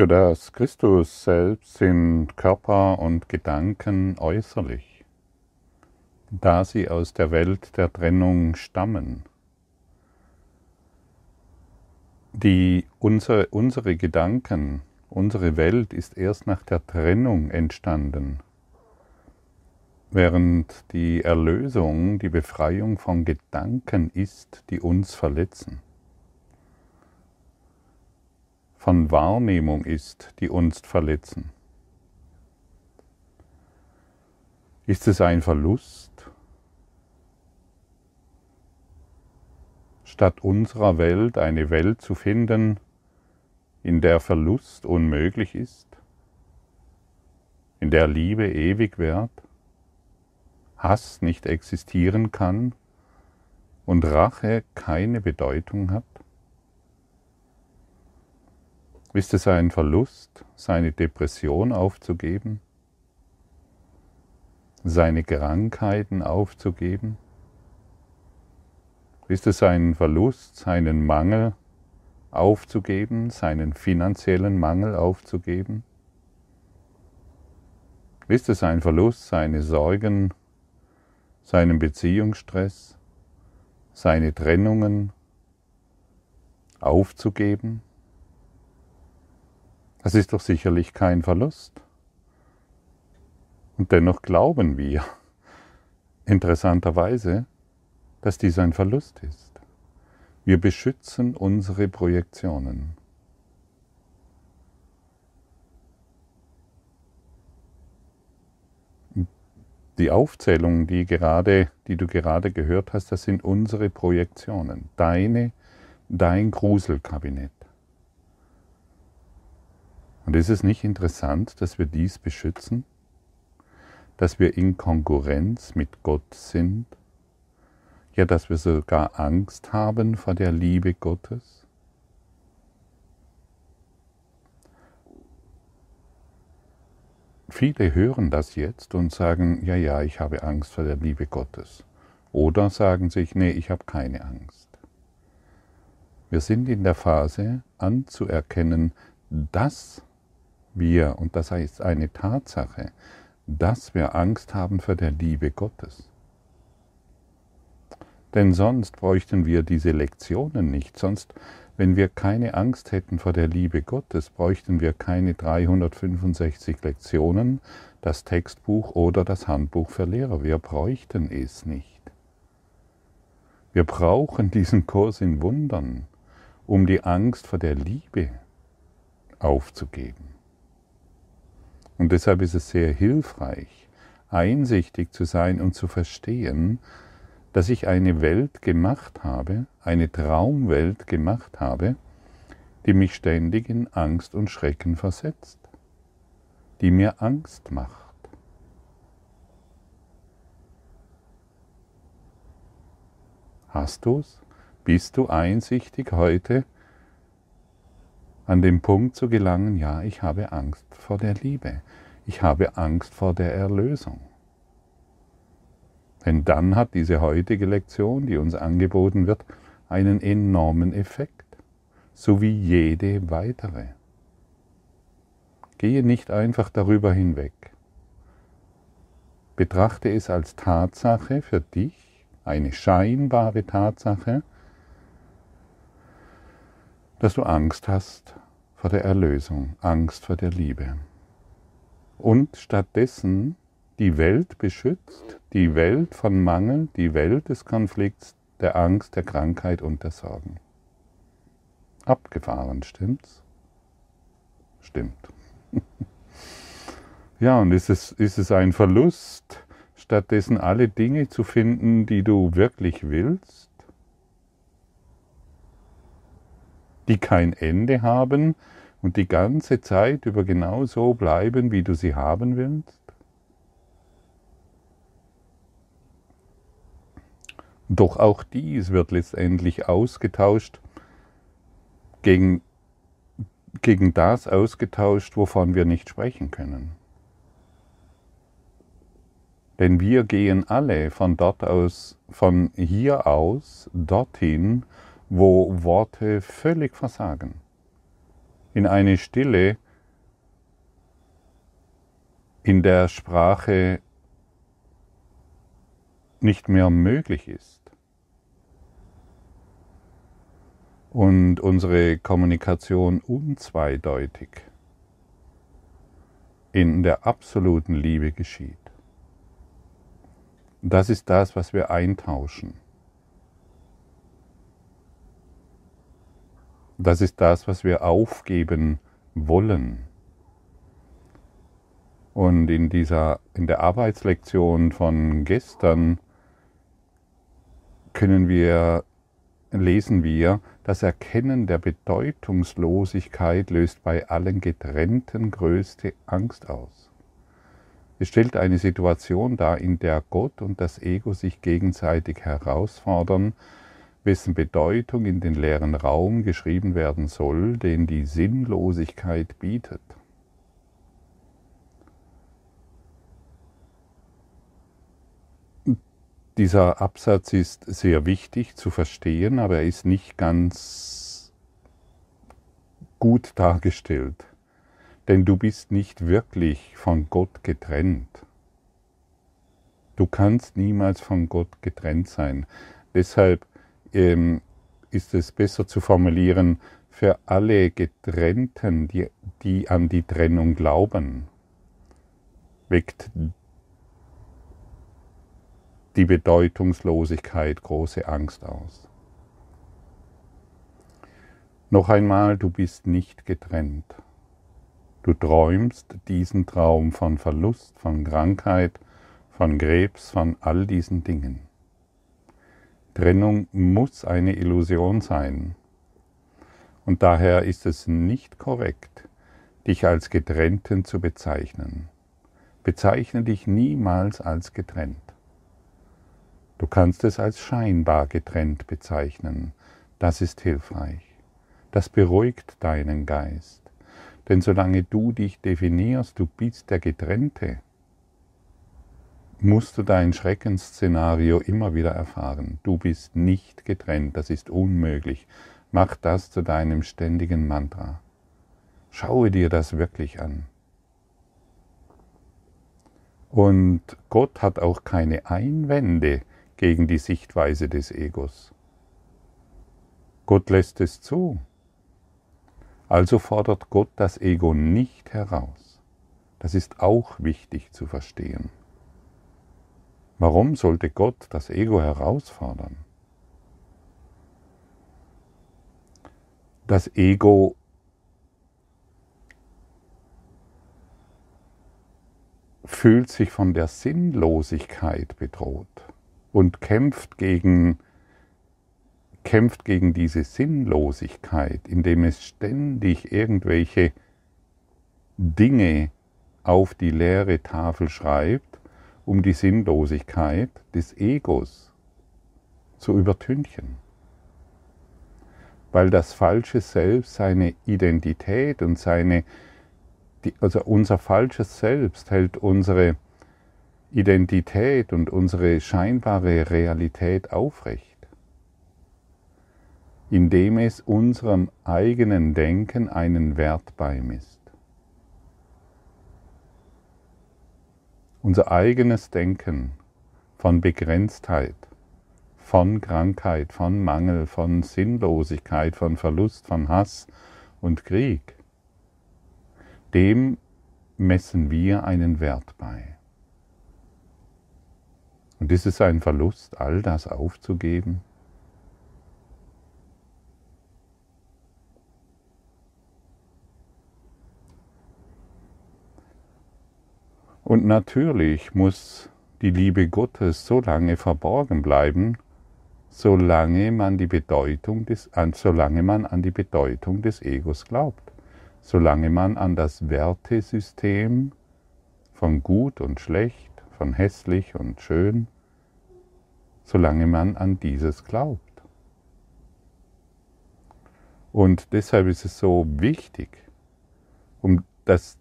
Für das Christus selbst sind Körper und Gedanken äußerlich, da sie aus der Welt der Trennung stammen. Die, unsere, unsere Gedanken, unsere Welt ist erst nach der Trennung entstanden, während die Erlösung, die Befreiung von Gedanken ist, die uns verletzen von Wahrnehmung ist, die uns verletzen? Ist es ein Verlust? Statt unserer Welt eine Welt zu finden, in der Verlust unmöglich ist, in der Liebe ewig währt, Hass nicht existieren kann und Rache keine Bedeutung hat? Ist es ein Verlust, seine Depression aufzugeben? Seine Krankheiten aufzugeben? Ist es ein Verlust, seinen Mangel aufzugeben, seinen finanziellen Mangel aufzugeben? Ist es ein Verlust, seine Sorgen, seinen Beziehungsstress, seine Trennungen aufzugeben? Das ist doch sicherlich kein Verlust. Und dennoch glauben wir, interessanterweise, dass dies ein Verlust ist. Wir beschützen unsere Projektionen. Die Aufzählung, die, gerade, die du gerade gehört hast, das sind unsere Projektionen, deine, dein Gruselkabinett. Und ist es nicht interessant, dass wir dies beschützen? Dass wir in Konkurrenz mit Gott sind? Ja, dass wir sogar Angst haben vor der Liebe Gottes? Viele hören das jetzt und sagen, ja, ja, ich habe Angst vor der Liebe Gottes. Oder sagen sich, nee, ich habe keine Angst. Wir sind in der Phase anzuerkennen, dass wir, und das heißt eine Tatsache, dass wir Angst haben vor der Liebe Gottes. Denn sonst bräuchten wir diese Lektionen nicht, sonst, wenn wir keine Angst hätten vor der Liebe Gottes, bräuchten wir keine 365 Lektionen, das Textbuch oder das Handbuch für Lehrer. Wir bräuchten es nicht. Wir brauchen diesen Kurs in Wundern, um die Angst vor der Liebe aufzugeben. Und deshalb ist es sehr hilfreich, einsichtig zu sein und zu verstehen, dass ich eine Welt gemacht habe, eine Traumwelt gemacht habe, die mich ständig in Angst und Schrecken versetzt, die mir Angst macht. Hast du's? Bist du einsichtig heute? An den Punkt zu gelangen, ja, ich habe Angst vor der Liebe, ich habe Angst vor der Erlösung. Denn dann hat diese heutige Lektion, die uns angeboten wird, einen enormen Effekt, so wie jede weitere. Gehe nicht einfach darüber hinweg. Betrachte es als Tatsache für dich, eine scheinbare Tatsache, dass du Angst hast vor der Erlösung, Angst vor der Liebe. Und stattdessen die Welt beschützt, die Welt von Mangel, die Welt des Konflikts, der Angst, der Krankheit und der Sorgen. Abgefahren, stimmt's? Stimmt. ja, und ist es, ist es ein Verlust, stattdessen alle Dinge zu finden, die du wirklich willst? Die kein Ende haben und die ganze Zeit über genau so bleiben, wie du sie haben willst? Doch auch dies wird letztendlich ausgetauscht, gegen, gegen das ausgetauscht, wovon wir nicht sprechen können. Denn wir gehen alle von dort aus, von hier aus dorthin, wo Worte völlig versagen. In eine Stille, in der Sprache nicht mehr möglich ist. Und unsere Kommunikation unzweideutig in der absoluten Liebe geschieht. Das ist das, was wir eintauschen. Das ist das, was wir aufgeben wollen. Und in dieser, in der Arbeitslektion von gestern können wir, lesen wir, das Erkennen der Bedeutungslosigkeit löst bei allen Getrennten größte Angst aus. Es stellt eine Situation dar, in der Gott und das Ego sich gegenseitig herausfordern, wessen Bedeutung in den leeren Raum geschrieben werden soll, den die Sinnlosigkeit bietet. Dieser Absatz ist sehr wichtig zu verstehen, aber er ist nicht ganz gut dargestellt. Denn du bist nicht wirklich von Gott getrennt. Du kannst niemals von Gott getrennt sein. Deshalb ähm, ist es besser zu formulieren, für alle Getrennten, die, die an die Trennung glauben, weckt die Bedeutungslosigkeit große Angst aus. Noch einmal, du bist nicht getrennt. Du träumst diesen Traum von Verlust, von Krankheit, von Krebs, von all diesen Dingen. Trennung muss eine Illusion sein. Und daher ist es nicht korrekt, dich als Getrennten zu bezeichnen. Bezeichne dich niemals als getrennt. Du kannst es als scheinbar getrennt bezeichnen. Das ist hilfreich. Das beruhigt deinen Geist. Denn solange du dich definierst, du bist der Getrennte, musst du dein Schreckensszenario immer wieder erfahren. Du bist nicht getrennt, das ist unmöglich. Mach das zu deinem ständigen Mantra. Schaue dir das wirklich an. Und Gott hat auch keine Einwände gegen die Sichtweise des Egos. Gott lässt es zu. Also fordert Gott das Ego nicht heraus. Das ist auch wichtig zu verstehen. Warum sollte Gott das Ego herausfordern? Das Ego fühlt sich von der Sinnlosigkeit bedroht und kämpft gegen, kämpft gegen diese Sinnlosigkeit, indem es ständig irgendwelche Dinge auf die leere Tafel schreibt, um die Sinnlosigkeit des Egos zu übertünchen. Weil das falsche Selbst seine Identität und seine, also unser falsches Selbst hält unsere Identität und unsere scheinbare Realität aufrecht, indem es unserem eigenen Denken einen Wert beimisst. Unser eigenes Denken von Begrenztheit, von Krankheit, von Mangel, von Sinnlosigkeit, von Verlust, von Hass und Krieg, dem messen wir einen Wert bei. Und ist es ein Verlust, all das aufzugeben? Und natürlich muss die Liebe Gottes so lange verborgen bleiben, solange man, die Bedeutung des, solange man an die Bedeutung des Egos glaubt, solange man an das Wertesystem von gut und schlecht, von hässlich und schön, solange man an dieses glaubt. Und deshalb ist es so wichtig, um, das,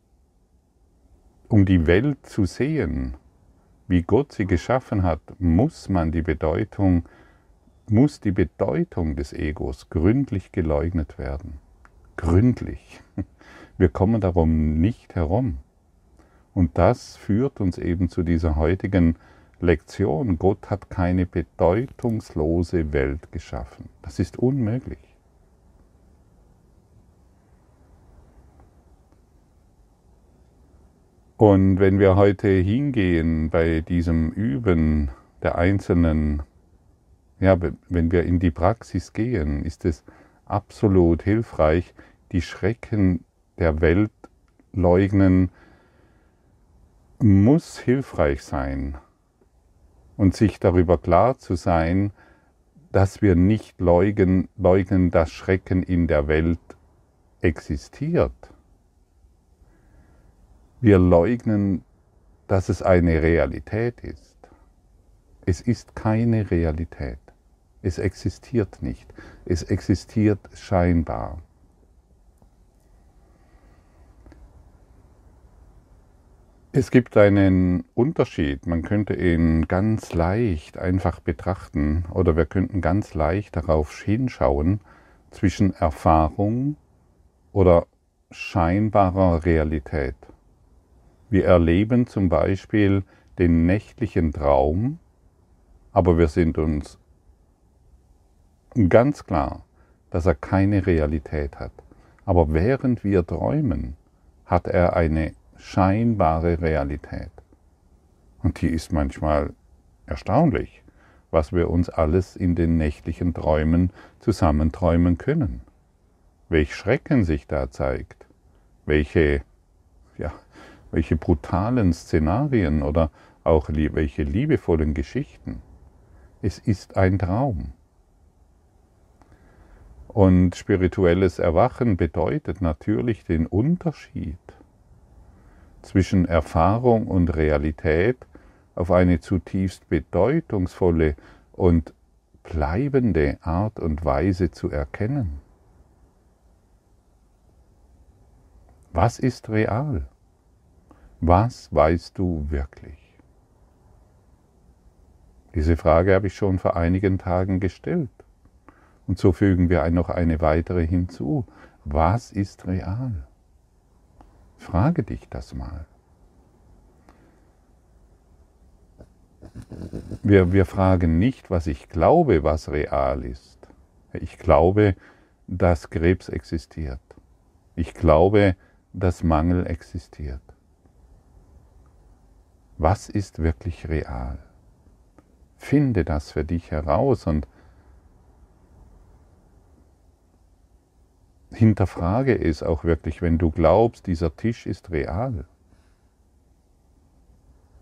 um die Welt zu sehen, wie Gott sie geschaffen hat, muss man die Bedeutung, muss die Bedeutung des Egos gründlich geleugnet werden. Gründlich. Wir kommen darum nicht herum. Und das führt uns eben zu dieser heutigen Lektion. Gott hat keine bedeutungslose Welt geschaffen. Das ist unmöglich. Und wenn wir heute hingehen bei diesem Üben der einzelnen, ja, wenn wir in die Praxis gehen, ist es absolut hilfreich, die Schrecken der Welt leugnen, muss hilfreich sein. Und sich darüber klar zu sein, dass wir nicht leugnen, leugnen, dass Schrecken in der Welt existiert wir leugnen, dass es eine Realität ist. Es ist keine Realität. Es existiert nicht. Es existiert scheinbar. Es gibt einen Unterschied, man könnte ihn ganz leicht einfach betrachten oder wir könnten ganz leicht darauf hinschauen zwischen Erfahrung oder scheinbarer Realität. Wir erleben zum Beispiel den nächtlichen Traum, aber wir sind uns ganz klar, dass er keine Realität hat. Aber während wir träumen, hat er eine scheinbare Realität. Und die ist manchmal erstaunlich, was wir uns alles in den nächtlichen Träumen zusammenträumen können. Welch Schrecken sich da zeigt, welche ja, welche brutalen Szenarien oder auch welche liebevollen Geschichten. Es ist ein Traum. Und spirituelles Erwachen bedeutet natürlich den Unterschied zwischen Erfahrung und Realität auf eine zutiefst bedeutungsvolle und bleibende Art und Weise zu erkennen. Was ist real? Was weißt du wirklich? Diese Frage habe ich schon vor einigen Tagen gestellt. Und so fügen wir noch eine weitere hinzu. Was ist real? Frage dich das mal. Wir, wir fragen nicht, was ich glaube, was real ist. Ich glaube, dass Krebs existiert. Ich glaube, dass Mangel existiert. Was ist wirklich real? Finde das für dich heraus und hinterfrage es auch wirklich, wenn du glaubst, dieser Tisch ist real.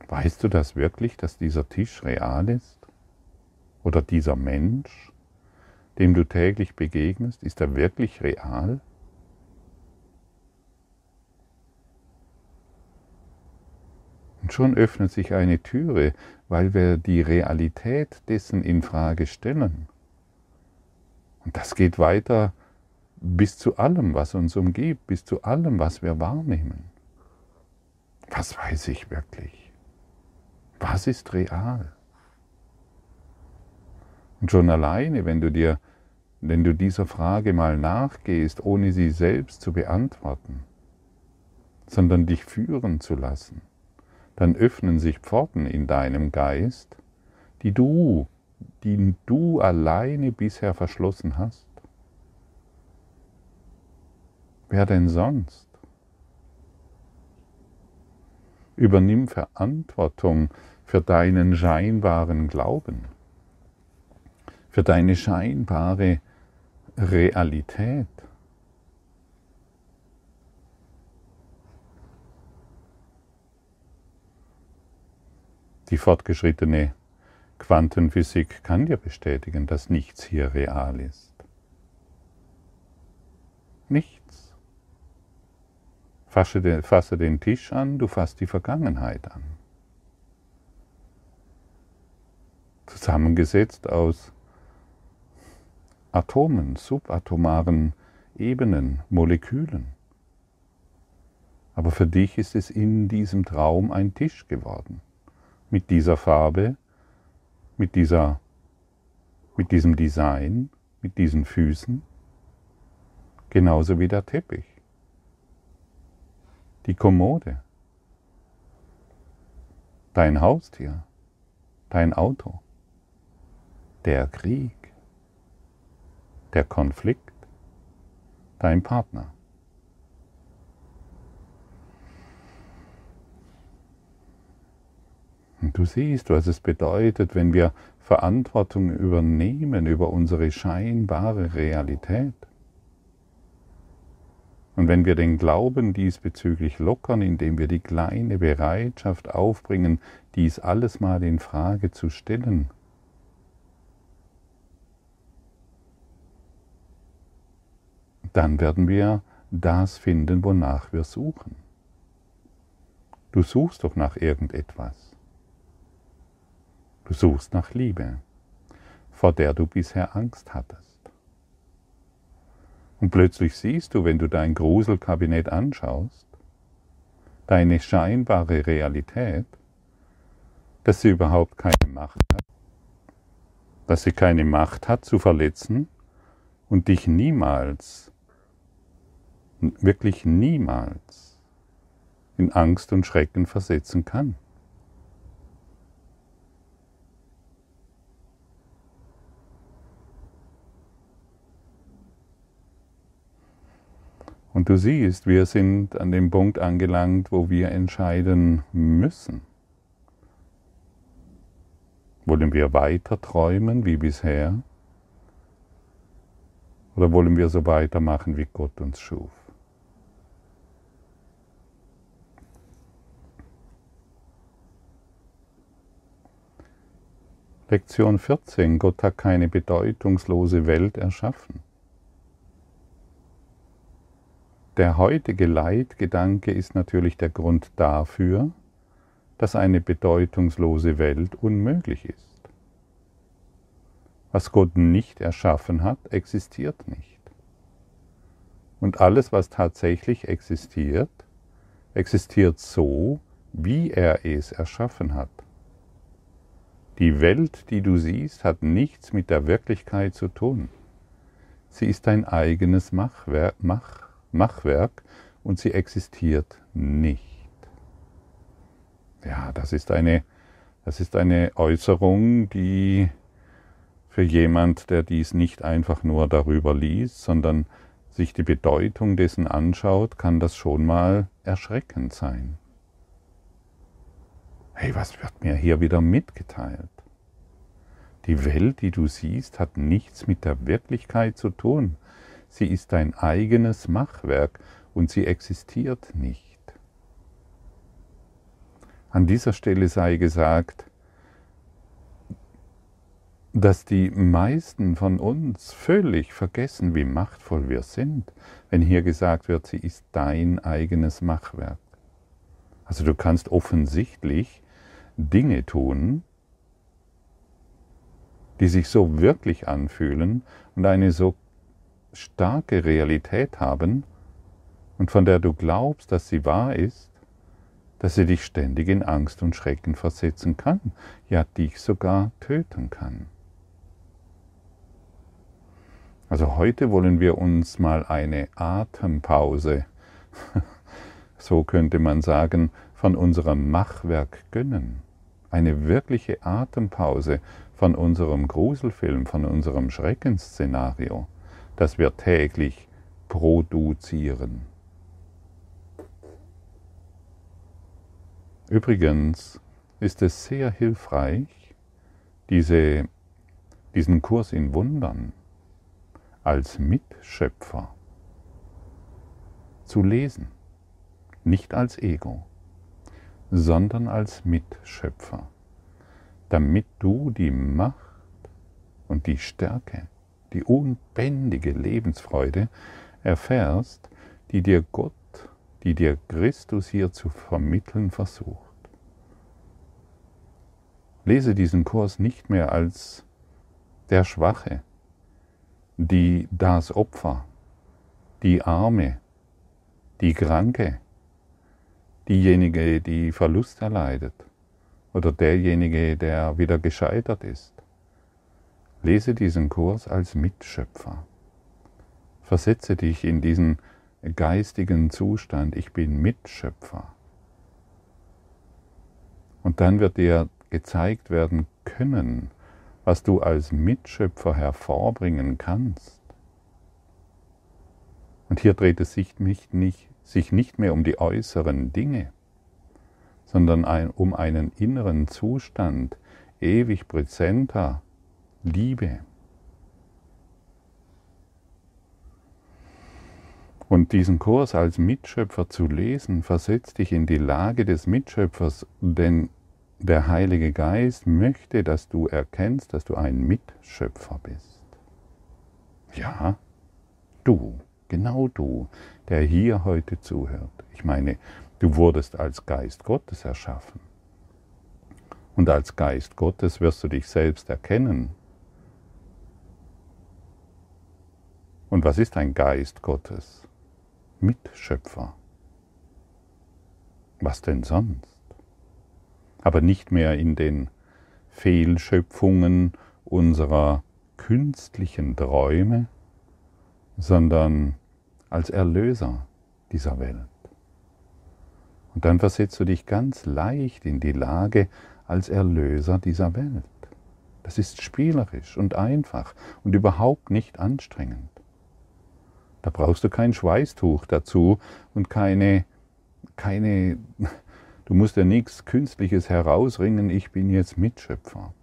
Weißt du das wirklich, dass dieser Tisch real ist? Oder dieser Mensch, dem du täglich begegnest, ist er wirklich real? Und schon öffnet sich eine Türe, weil wir die Realität dessen in Frage stellen. Und das geht weiter bis zu allem, was uns umgibt, bis zu allem, was wir wahrnehmen. Was weiß ich wirklich? Was ist real? Und schon alleine, wenn du dir, wenn du dieser Frage mal nachgehst, ohne sie selbst zu beantworten, sondern dich führen zu lassen, dann öffnen sich Pforten in deinem Geist, die du, die du alleine bisher verschlossen hast. Wer denn sonst? Übernimm Verantwortung für deinen scheinbaren Glauben, für deine scheinbare Realität. Die fortgeschrittene Quantenphysik kann dir bestätigen, dass nichts hier real ist. Nichts. Fasse den, fasse den Tisch an, du fasst die Vergangenheit an. Zusammengesetzt aus Atomen, subatomaren Ebenen, Molekülen. Aber für dich ist es in diesem Traum ein Tisch geworden mit dieser Farbe, mit, dieser, mit diesem Design, mit diesen Füßen, genauso wie der Teppich, die Kommode, dein Haustier, dein Auto, der Krieg, der Konflikt, dein Partner. Du siehst, was es bedeutet, wenn wir Verantwortung übernehmen über unsere scheinbare Realität. Und wenn wir den Glauben diesbezüglich lockern, indem wir die kleine Bereitschaft aufbringen, dies alles mal in Frage zu stellen, dann werden wir das finden, wonach wir suchen. Du suchst doch nach irgendetwas. Du suchst nach Liebe, vor der du bisher Angst hattest. Und plötzlich siehst du, wenn du dein Gruselkabinett anschaust, deine scheinbare Realität, dass sie überhaupt keine Macht hat, dass sie keine Macht hat zu verletzen und dich niemals, wirklich niemals in Angst und Schrecken versetzen kann. Und du siehst, wir sind an dem Punkt angelangt, wo wir entscheiden müssen. Wollen wir weiter träumen wie bisher? Oder wollen wir so weitermachen, wie Gott uns schuf? Lektion 14. Gott hat keine bedeutungslose Welt erschaffen. Der heutige Leitgedanke ist natürlich der Grund dafür, dass eine bedeutungslose Welt unmöglich ist. Was Gott nicht erschaffen hat, existiert nicht. Und alles, was tatsächlich existiert, existiert so, wie er es erschaffen hat. Die Welt, die du siehst, hat nichts mit der Wirklichkeit zu tun. Sie ist dein eigenes Machwerk, Mach, Machwerk und sie existiert nicht. Ja, das ist eine, das ist eine Äußerung, die für jemand, der dies nicht einfach nur darüber liest, sondern sich die Bedeutung dessen anschaut, kann das schon mal erschreckend sein. Hey, was wird mir hier wieder mitgeteilt? Die Welt, die du siehst, hat nichts mit der Wirklichkeit zu tun. Sie ist dein eigenes Machwerk und sie existiert nicht. An dieser Stelle sei gesagt, dass die meisten von uns völlig vergessen, wie machtvoll wir sind, wenn hier gesagt wird, sie ist dein eigenes Machwerk. Also du kannst offensichtlich Dinge tun, die sich so wirklich anfühlen und eine so starke Realität haben und von der du glaubst, dass sie wahr ist, dass sie dich ständig in Angst und Schrecken versetzen kann, ja dich sogar töten kann. Also heute wollen wir uns mal eine Atempause, so könnte man sagen, von unserem Machwerk gönnen. Eine wirkliche Atempause von unserem Gruselfilm, von unserem Schreckensszenario das wir täglich produzieren. Übrigens ist es sehr hilfreich, diese, diesen Kurs in Wundern als Mitschöpfer zu lesen. Nicht als Ego, sondern als Mitschöpfer, damit du die Macht und die Stärke die unbändige Lebensfreude erfährst, die dir Gott, die dir Christus hier zu vermitteln versucht. Lese diesen Kurs nicht mehr als der Schwache, die das Opfer, die Arme, die Kranke, diejenige, die Verlust erleidet oder derjenige, der wieder gescheitert ist. Lese diesen Kurs als Mitschöpfer. Versetze dich in diesen geistigen Zustand, ich bin Mitschöpfer. Und dann wird dir gezeigt werden können, was du als Mitschöpfer hervorbringen kannst. Und hier dreht es sich nicht, sich nicht mehr um die äußeren Dinge, sondern um einen inneren Zustand ewig präsenter Liebe. Und diesen Kurs als Mitschöpfer zu lesen, versetzt dich in die Lage des Mitschöpfers, denn der Heilige Geist möchte, dass du erkennst, dass du ein Mitschöpfer bist. Ja, du, genau du, der hier heute zuhört. Ich meine, du wurdest als Geist Gottes erschaffen. Und als Geist Gottes wirst du dich selbst erkennen. Und was ist ein Geist Gottes? Mitschöpfer. Was denn sonst? Aber nicht mehr in den Fehlschöpfungen unserer künstlichen Träume, sondern als Erlöser dieser Welt. Und dann versetzt du dich ganz leicht in die Lage als Erlöser dieser Welt. Das ist spielerisch und einfach und überhaupt nicht anstrengend. Da brauchst du kein Schweißtuch dazu und keine, keine, du musst ja nichts Künstliches herausringen, ich bin jetzt Mitschöpfer.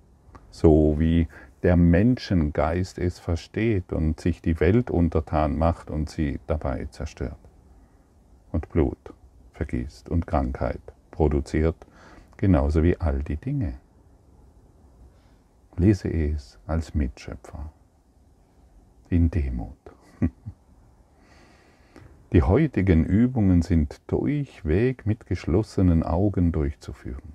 So wie der Menschengeist es versteht und sich die Welt untertan macht und sie dabei zerstört. Und Blut vergießt und Krankheit produziert, genauso wie all die Dinge. Lese es als Mitschöpfer in Demut. Die heutigen Übungen sind durchweg mit geschlossenen Augen durchzuführen.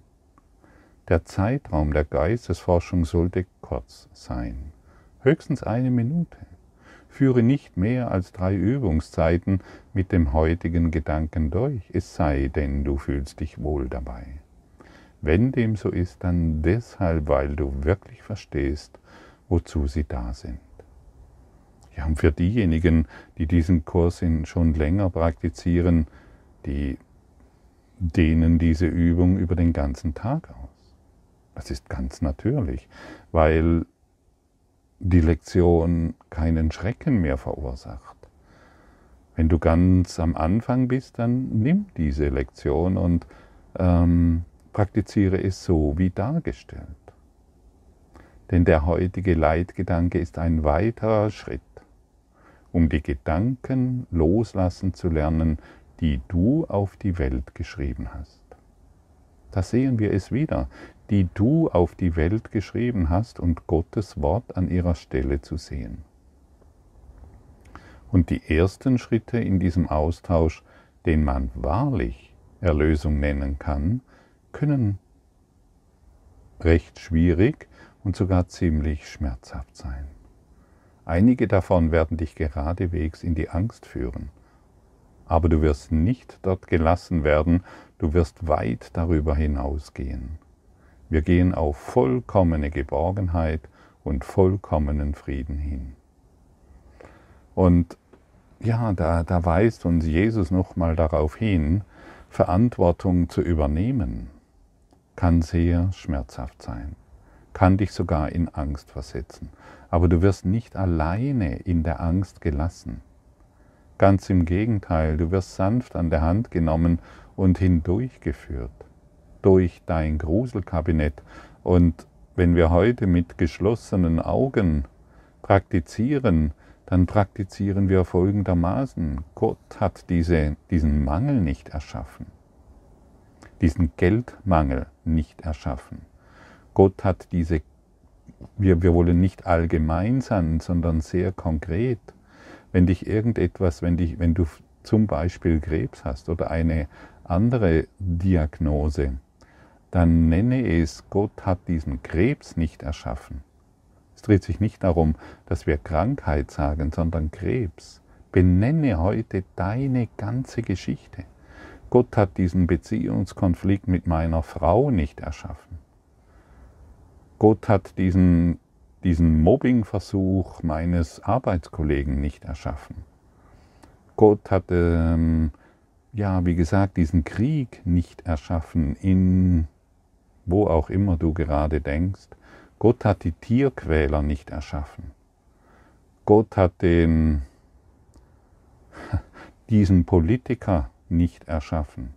Der Zeitraum der Geistesforschung sollte kurz sein, höchstens eine Minute. Führe nicht mehr als drei Übungszeiten mit dem heutigen Gedanken durch, es sei denn, du fühlst dich wohl dabei. Wenn dem so ist, dann deshalb, weil du wirklich verstehst, wozu sie da sind. Ja, und für diejenigen, die diesen Kurs schon länger praktizieren, die dehnen diese Übung über den ganzen Tag aus. Das ist ganz natürlich, weil die Lektion keinen Schrecken mehr verursacht. Wenn du ganz am Anfang bist, dann nimm diese Lektion und ähm, praktiziere es so wie dargestellt. Denn der heutige Leitgedanke ist ein weiterer Schritt um die Gedanken loslassen zu lernen, die du auf die Welt geschrieben hast. Da sehen wir es wieder, die du auf die Welt geschrieben hast und Gottes Wort an ihrer Stelle zu sehen. Und die ersten Schritte in diesem Austausch, den man wahrlich Erlösung nennen kann, können recht schwierig und sogar ziemlich schmerzhaft sein. Einige davon werden dich geradewegs in die Angst führen. Aber du wirst nicht dort gelassen werden, du wirst weit darüber hinausgehen. Wir gehen auf vollkommene Geborgenheit und vollkommenen Frieden hin. Und ja, da, da weist uns Jesus nochmal darauf hin, Verantwortung zu übernehmen, kann sehr schmerzhaft sein, kann dich sogar in Angst versetzen aber du wirst nicht alleine in der Angst gelassen. Ganz im Gegenteil, du wirst sanft an der Hand genommen und hindurchgeführt durch dein Gruselkabinett. Und wenn wir heute mit geschlossenen Augen praktizieren, dann praktizieren wir folgendermaßen. Gott hat diese, diesen Mangel nicht erschaffen, diesen Geldmangel nicht erschaffen. Gott hat diese wir, wir wollen nicht allgemein sein, sondern sehr konkret. Wenn dich irgendetwas, wenn, dich, wenn du zum Beispiel Krebs hast oder eine andere Diagnose, dann nenne es, Gott hat diesen Krebs nicht erschaffen. Es dreht sich nicht darum, dass wir Krankheit sagen, sondern Krebs. Benenne heute deine ganze Geschichte. Gott hat diesen Beziehungskonflikt mit meiner Frau nicht erschaffen. Gott hat diesen, diesen Mobbingversuch meines Arbeitskollegen nicht erschaffen. Gott hat, ähm, ja, wie gesagt, diesen Krieg nicht erschaffen in wo auch immer du gerade denkst, Gott hat die Tierquäler nicht erschaffen. Gott hat den, diesen Politiker nicht erschaffen.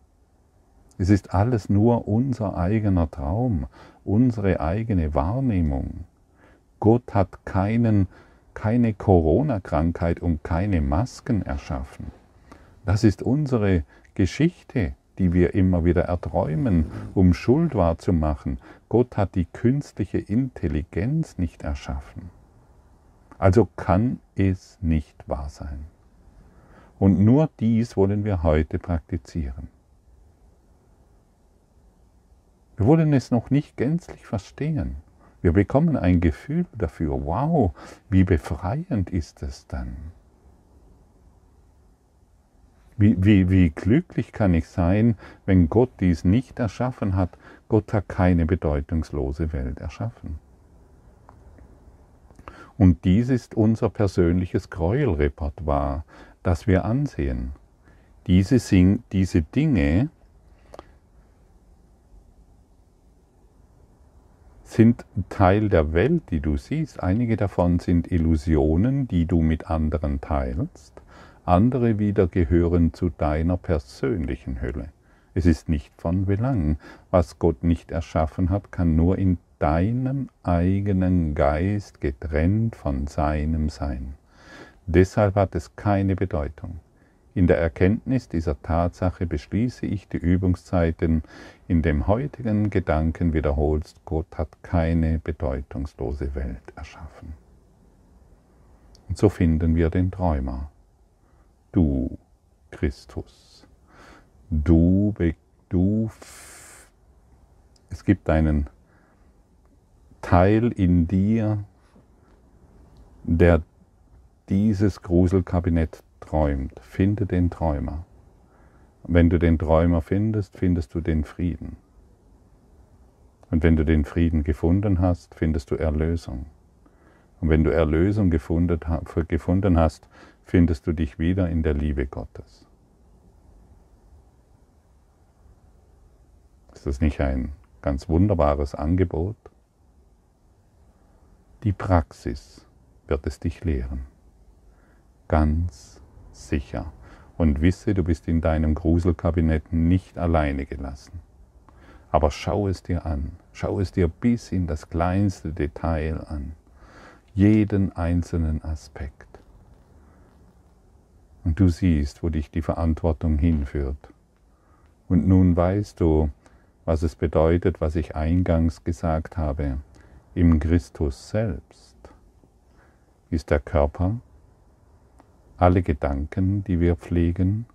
Es ist alles nur unser eigener Traum, unsere eigene Wahrnehmung. Gott hat keinen, keine Corona-Krankheit und keine Masken erschaffen. Das ist unsere Geschichte, die wir immer wieder erträumen, um Schuld wahrzumachen. Gott hat die künstliche Intelligenz nicht erschaffen. Also kann es nicht wahr sein. Und nur dies wollen wir heute praktizieren. Wir wollen es noch nicht gänzlich verstehen. Wir bekommen ein Gefühl dafür, wow, wie befreiend ist es dann. Wie, wie, wie glücklich kann ich sein, wenn Gott dies nicht erschaffen hat? Gott hat keine bedeutungslose Welt erschaffen. Und dies ist unser persönliches Gräuelrepertoire, das wir ansehen. Diese, diese Dinge sind Teil der Welt, die du siehst. Einige davon sind Illusionen, die du mit anderen teilst. Andere wieder gehören zu deiner persönlichen Hülle. Es ist nicht von Belang. Was Gott nicht erschaffen hat, kann nur in deinem eigenen Geist getrennt von seinem sein. Deshalb hat es keine Bedeutung. In der Erkenntnis dieser Tatsache beschließe ich die Übungszeiten, in dem heutigen Gedanken wiederholst, Gott hat keine bedeutungslose Welt erschaffen. Und so finden wir den Träumer du Christus. Du, du, es gibt einen Teil in dir, der dieses Gruselkabinett träumt. Finde den Träumer. Wenn du den Träumer findest, findest du den Frieden. Und wenn du den Frieden gefunden hast, findest du Erlösung. Und wenn du Erlösung gefunden, hast, findest du dich wieder in der Liebe Gottes. Ist das nicht ein ganz wunderbares Angebot? Die Praxis wird es dich lehren. Ganz sicher. Und wisse, du bist in deinem Gruselkabinett nicht alleine gelassen. Aber schau es dir an. Schau es dir bis in das kleinste Detail an. Jeden einzelnen Aspekt. Und du siehst, wo dich die Verantwortung hinführt. Und nun weißt du, was es bedeutet, was ich eingangs gesagt habe. Im Christus selbst ist der Körper, alle Gedanken, die wir pflegen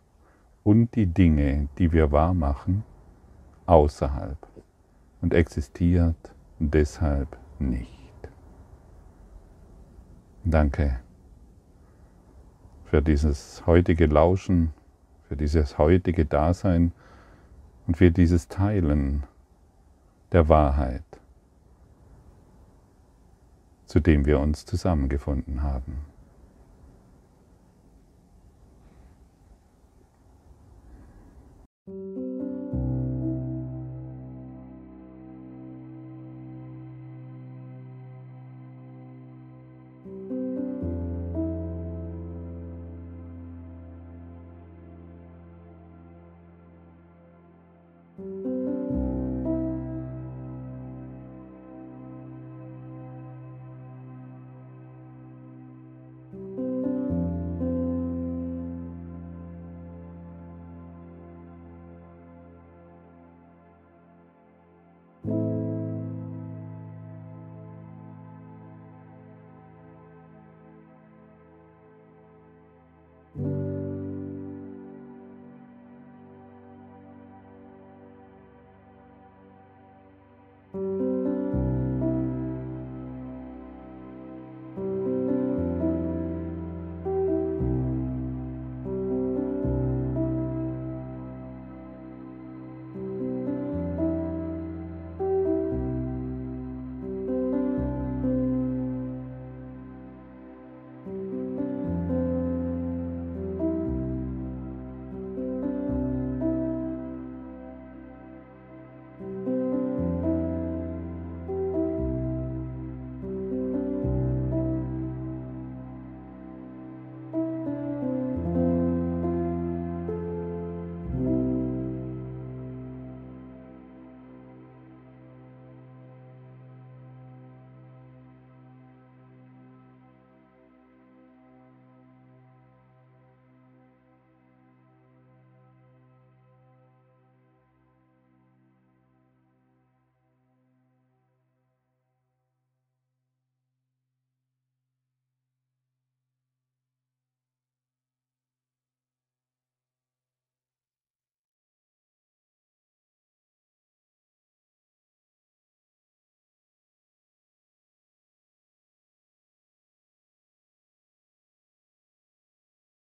und die Dinge, die wir wahrmachen, außerhalb und existiert deshalb nicht. Danke für dieses heutige Lauschen, für dieses heutige Dasein und für dieses Teilen der Wahrheit, zu dem wir uns zusammengefunden haben.